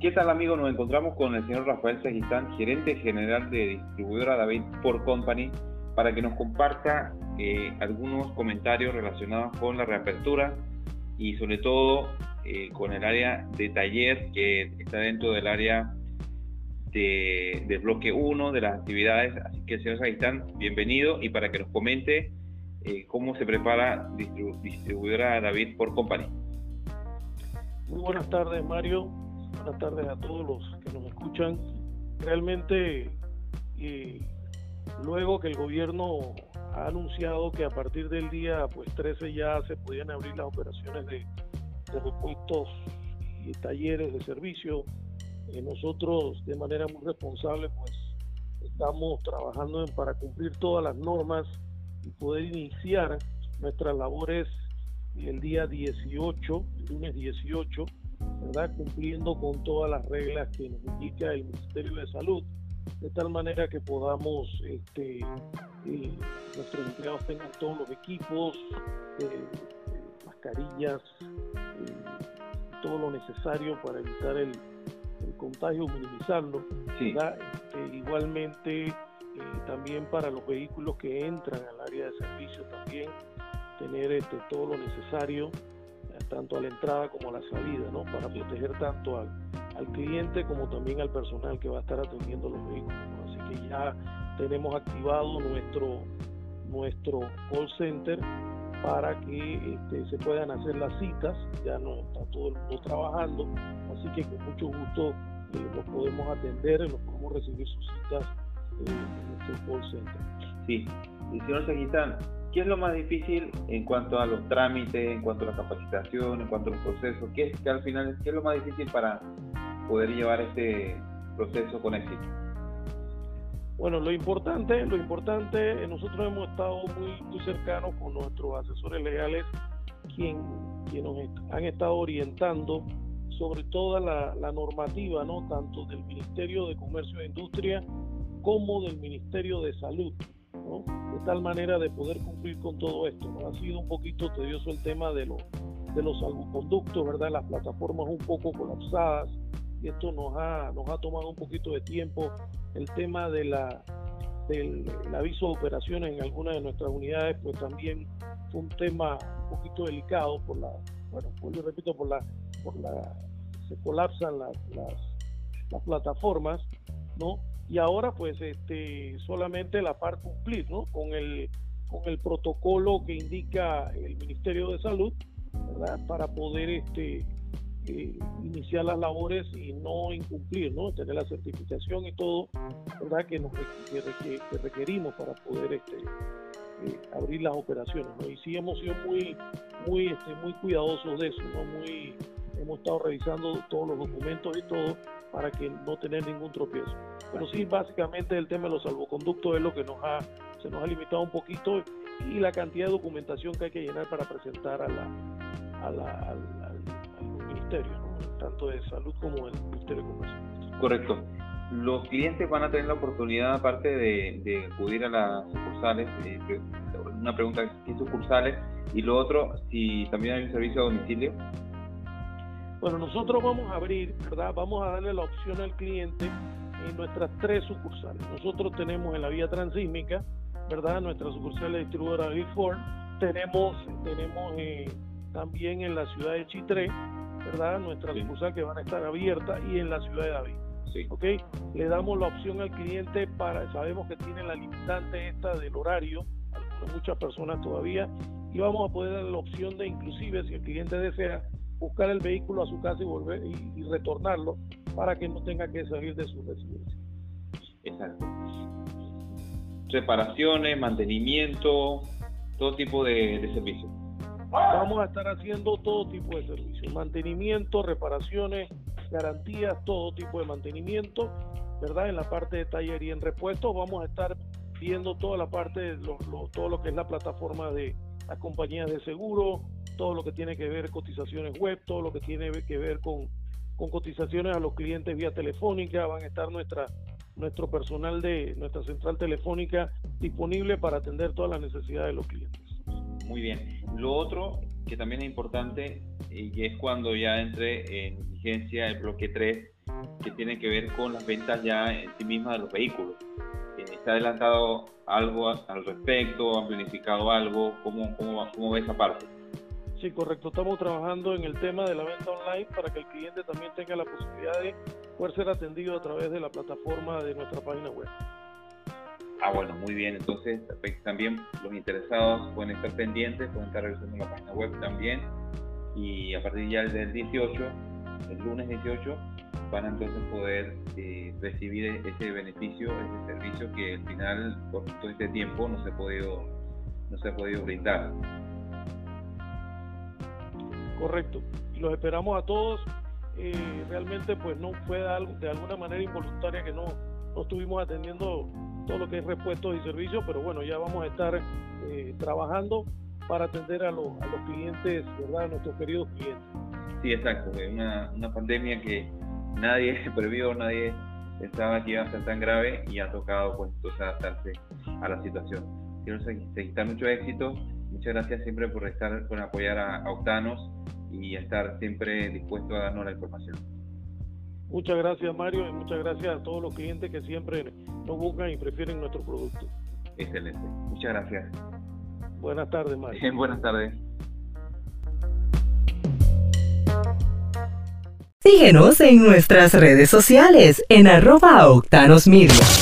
¿Qué tal amigos? Nos encontramos con el señor Rafael Sagistán, gerente general de distribuidora David Port Company, para que nos comparta eh, algunos comentarios relacionados con la reapertura y sobre todo eh, con el área de taller que está dentro del área de, del bloque 1 de las actividades. Así que señor Sagistán, bienvenido y para que nos comente eh, cómo se prepara distribuidora David Port Company. Muy buenas tardes Mario, buenas tardes a todos los que nos escuchan. Realmente, eh, luego que el gobierno ha anunciado que a partir del día pues 13 ya se podían abrir las operaciones de, de repuestos y talleres de servicio, eh, nosotros de manera muy responsable pues estamos trabajando para cumplir todas las normas y poder iniciar nuestras labores el día 18, el lunes 18, ¿verdad? cumpliendo con todas las reglas que nos indica el Ministerio de Salud, de tal manera que podamos, este, eh, nuestros empleados tengan todos los equipos, eh, mascarillas, eh, todo lo necesario para evitar el, contagio, minimizarlo. Este, igualmente, también para los vehículos que entran al área de servicio, también tener este, todo lo necesario tanto a la entrada como a la salida, ¿no? Para proteger tanto al, cliente como también al personal que va a estar atendiendo los vehículos. Así que ya tenemos activado nuestro, nuestro call center para que este, se puedan hacer las citas, ya no está todo el mundo trabajando, así que con mucho gusto eh, los podemos atender, los podemos recibir sus citas eh, en nuestro call center. Sí, y señor ¿Qué es lo más difícil en cuanto a los trámites, en cuanto a la capacitación, en cuanto a los procesos? ¿Qué, es, al final qué es lo más difícil para poder llevar este proceso con éxito? Bueno, lo importante, lo importante, nosotros hemos estado muy, muy cercanos con nuestros asesores legales, quien nos han estado orientando sobre toda la, la normativa, ¿no? tanto del Ministerio de Comercio e Industria como del Ministerio de Salud de tal manera de poder cumplir con todo esto. Ha sido un poquito tedioso el tema de, los de los salvoconductos, ¿verdad? Las plataformas un poco colapsadas y esto nos ha, nos ha tomado un poquito de tiempo. El tema de la, del aviso de operaciones en algunas de nuestras unidades, pues también fue un tema un poquito delicado por la, bueno, pues yo repito, por la, por la, se colapsan las, las, las plataformas, ¿no? Y ahora pues este solamente la par cumplir ¿no? con el con el protocolo que indica el Ministerio de Salud ¿verdad? para poder este eh, iniciar las labores y no incumplir no tener la certificación y todo verdad que nos que, requerimos para poder este eh, abrir las operaciones y sí hemos sido muy muy este, muy cuidadosos de eso no muy hemos estado revisando todos los documentos y todo para que no tener ningún tropiezo. Pero sí, básicamente el tema de los salvoconductos es lo que nos ha, se nos ha limitado un poquito y la cantidad de documentación que hay que llenar para presentar a la, al, ministerio, tanto de salud como del Ministerio de Comercio. Correcto. Los clientes van a tener la oportunidad, aparte de, acudir a las sucursales, eh, una pregunta, ¿qué sucursales? Y lo otro, si también hay un servicio a domicilio. Bueno, nosotros vamos a abrir, ¿verdad? Vamos a darle la opción al cliente en nuestras tres sucursales. Nosotros tenemos en la vía transísmica, ¿verdad? Nuestra sucursal de distribuidora Big Four. Tenemos, tenemos eh, también en la ciudad de Chitré, ¿verdad? Nuestra sucursal que van a estar abiertas y en la ciudad de David. Sí. ¿Ok? Le damos la opción al cliente para, sabemos que tiene la limitante esta del horario, muchas personas todavía, y vamos a poder dar la opción de inclusive si el cliente desea buscar el vehículo a su casa y volver y, retornarlo para que no tenga que salir de su residencia. Exacto. Reparaciones, mantenimiento, todo tipo de, servicios. Vamos a estar haciendo todo tipo de servicios, mantenimiento, reparaciones, garantías, todo tipo de mantenimiento, ¿verdad? En la parte de taller y en repuestos vamos a estar viendo toda la parte de todo lo que es la plataforma de las compañías de seguro, todo lo que tiene que ver cotizaciones web, todo lo que tiene que ver con, con cotizaciones a los clientes vía telefónica, van a estar nuestra, nuestro personal de nuestra central telefónica disponible para atender todas las necesidades de los clientes. Muy bien. Lo otro que también es importante y es cuando ya entre en vigencia el bloque 3 que tiene que ver con las ventas ya en sí mismas de los vehículos. ¿Se ha adelantado algo al respecto? ¿Han planificado algo? ¿Cómo, cómo, cómo ve esa parte? Sí, correcto. Estamos trabajando en el tema de la venta online para que el cliente también tenga la posibilidad de poder ser atendido a través de la plataforma de nuestra página web. Ah, bueno, muy bien. Entonces, pues, también los interesados pueden estar pendientes, pueden estar revisando la página web también. Y a partir ya del 18, el lunes 18, van a entonces poder eh, recibir ese beneficio, ese servicio que al final, por todo este tiempo, no se ha podido, no se ha podido brindar. Correcto. Y los esperamos a todos. Eh, realmente, pues no fue de, alguna manera involuntaria que no, no estuvimos atendiendo todo lo que es repuestos y servicios, pero bueno, ya vamos a estar eh, trabajando para atender a, los, a los clientes, ¿verdad? A nuestros queridos clientes. Sí, exacto. Una, una pandemia que nadie previó, nadie pensaba que iba a ser tan grave y ha tocado pues adaptarse a la situación. Quiero seguir mucho éxito. Muchas gracias siempre por estar, por apoyar a, Octanos y estar siempre dispuesto a darnos la información. Muchas gracias Mario y muchas gracias a todos los clientes que siempre nos buscan y prefieren nuestro producto. Excelente. Muchas gracias. Buenas tardes Mario. Buenas tardes. Síguenos en nuestras redes sociales en arroba octanosmirlo.